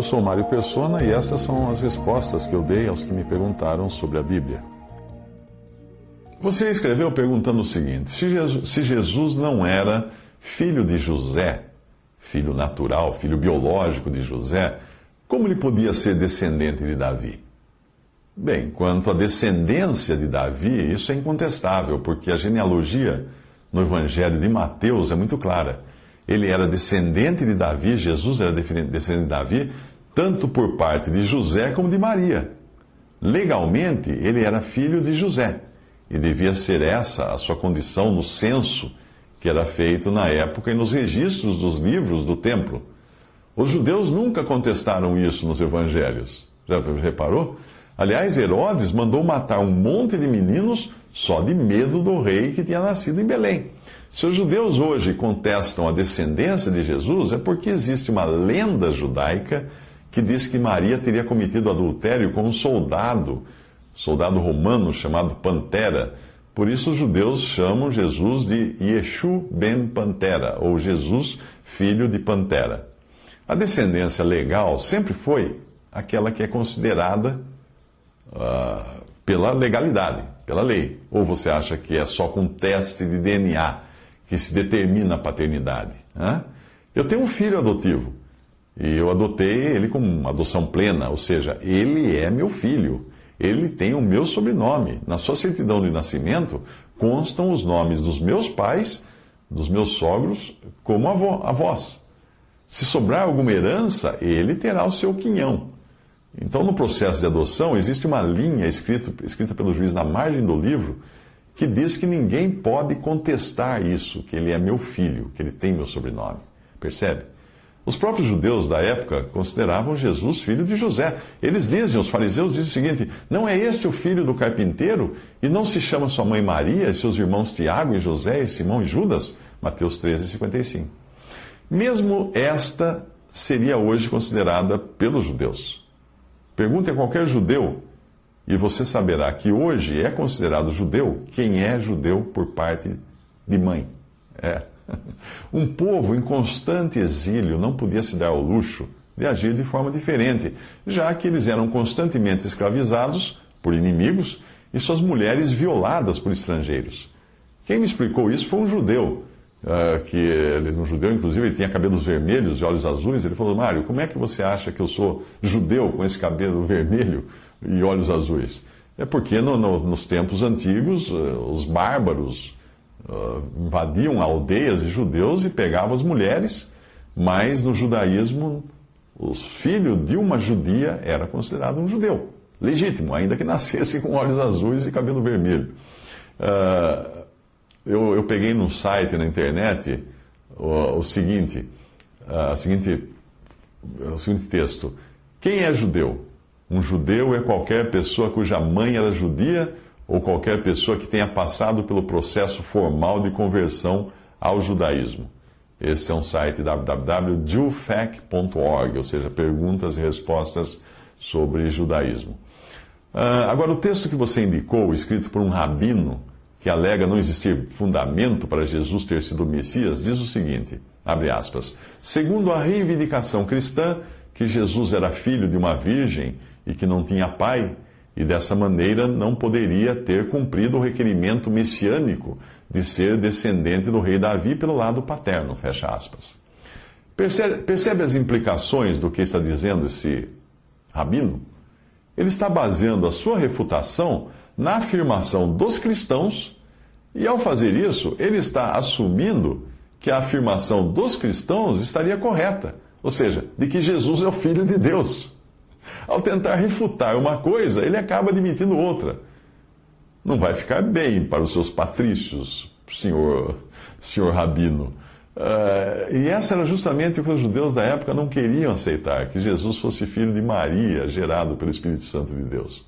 Eu sou Mário Persona e essas são as respostas que eu dei aos que me perguntaram sobre a Bíblia. Você escreveu perguntando o seguinte: se Jesus, não era filho de José, filho natural, filho biológico de José, como ele podia ser descendente de Davi? Bem, quanto à descendência de Davi, isso é incontestável, porque a genealogia no Evangelho de Mateus é muito clara. Ele era descendente de Davi, Jesus era descendente de Davi, tanto por parte de José como de Maria. Legalmente, ele era filho de José, e devia ser essa a sua condição no censo que era feito na época e nos registros dos livros do templo. Os judeus nunca contestaram isso nos evangelhos. Já reparou? Aliás, Herodes mandou matar um monte de meninos só de medo do rei que tinha nascido em Belém. Se os judeus hoje contestam a descendência de Jesus, é porque existe uma lenda judaica que diz que Maria teria cometido adultério com um soldado, soldado romano chamado Pantera. Por isso os judeus chamam Jesus de Yeshu ben Pantera, ou Jesus, filho de Pantera. A descendência legal sempre foi aquela que é considerada uh, pela legalidade, pela lei. Ou você acha que é só com teste de DNA que se determina a paternidade? Né? Eu tenho um filho adotivo e eu adotei ele com adoção plena, ou seja, ele é meu filho. Ele tem o meu sobrenome. Na sua certidão de nascimento constam os nomes dos meus pais, dos meus sogros, como avós. Se sobrar alguma herança, ele terá o seu quinhão. Então, no processo de adoção, existe uma linha escrita, escrita pelo juiz na margem do livro que diz que ninguém pode contestar isso, que ele é meu filho, que ele tem meu sobrenome. Percebe? Os próprios judeus da época consideravam Jesus filho de José. Eles dizem, os fariseus dizem o seguinte: não é este o filho do carpinteiro? E não se chama sua mãe Maria, e seus irmãos Tiago e José, e Simão e Judas? Mateus 13, 55. Mesmo esta seria hoje considerada pelos judeus. Pergunte a qualquer judeu e você saberá que hoje é considerado judeu quem é judeu por parte de mãe. É. Um povo em constante exílio não podia se dar ao luxo de agir de forma diferente, já que eles eram constantemente escravizados por inimigos e suas mulheres violadas por estrangeiros. Quem me explicou isso foi um judeu, uh, que ele, um judeu, inclusive, ele tinha cabelos vermelhos e olhos azuis. Ele falou: Mário, como é que você acha que eu sou judeu com esse cabelo vermelho e olhos azuis? É porque no, no, nos tempos antigos, uh, os bárbaros invadiam aldeias de judeus e pegavam as mulheres, mas no judaísmo, o filho de uma judia era considerado um judeu, legítimo, ainda que nascesse com olhos azuis e cabelo vermelho. Uh, eu, eu, peguei num site na internet o, o seguinte, uh, seguinte, o seguinte texto: Quem é judeu? Um judeu é qualquer pessoa cuja mãe era judia ou qualquer pessoa que tenha passado pelo processo formal de conversão ao judaísmo. Esse é um site www.jewfac.org, ou seja, perguntas e respostas sobre judaísmo. Uh, agora, o texto que você indicou, escrito por um rabino que alega não existir fundamento para Jesus ter sido o Messias, diz o seguinte: abre aspas. Segundo a reivindicação cristã, que Jesus era filho de uma virgem e que não tinha pai, e dessa maneira não poderia ter cumprido o requerimento messiânico de ser descendente do rei Davi pelo lado paterno. Fecha aspas. Percebe, percebe as implicações do que está dizendo esse rabino? Ele está baseando a sua refutação na afirmação dos cristãos, e ao fazer isso, ele está assumindo que a afirmação dos cristãos estaria correta, ou seja, de que Jesus é o Filho de Deus. Ao tentar refutar uma coisa, ele acaba admitindo outra. Não vai ficar bem para os seus patrícios, senhor, senhor Rabino. Uh, e essa era justamente o que os judeus da época não queriam aceitar, que Jesus fosse filho de Maria, gerado pelo Espírito Santo de Deus.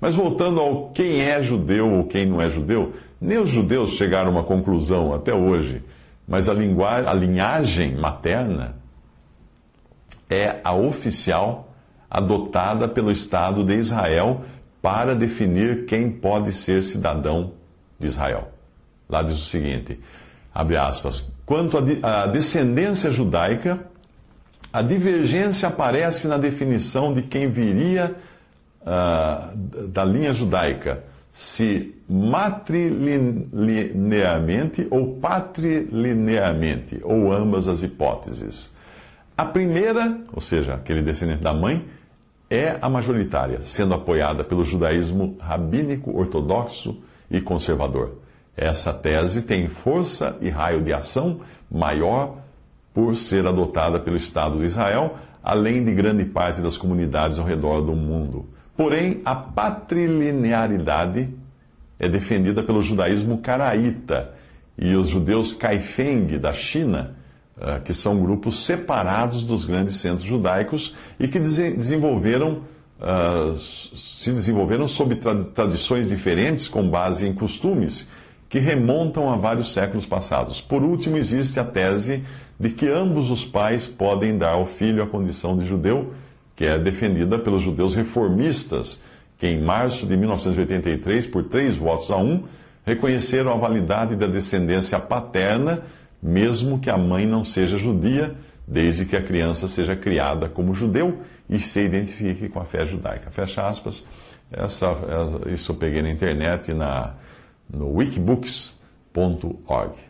Mas voltando ao quem é judeu ou quem não é judeu, nem os judeus chegaram a uma conclusão até hoje, mas a, a linhagem materna é a oficial adotada pelo Estado de Israel para definir quem pode ser cidadão de Israel. Lá diz o seguinte: abre aspas, quanto à descendência judaica, a divergência aparece na definição de quem viria uh, da linha judaica, se matrilinearmente ou patrilinearmente, ou ambas as hipóteses. A primeira, ou seja, aquele descendente da mãe, é a majoritária, sendo apoiada pelo judaísmo rabínico ortodoxo e conservador. Essa tese tem força e raio de ação maior por ser adotada pelo Estado de Israel, além de grande parte das comunidades ao redor do mundo. Porém, a patrilinearidade é defendida pelo judaísmo caraíta e os judeus Kaifeng da China, que são grupos separados dos grandes centros judaicos e que desenvolveram, uh, se desenvolveram sob tradições diferentes com base em costumes que remontam a vários séculos passados. Por último, existe a tese de que ambos os pais podem dar ao filho a condição de judeu, que é defendida pelos judeus reformistas, que em março de 1983, por três votos a um, reconheceram a validade da descendência paterna, mesmo que a mãe não seja judia, desde que a criança seja criada como judeu e se identifique com a fé judaica. Fecha aspas. Essa, isso eu peguei na internet na no wikibooks.org.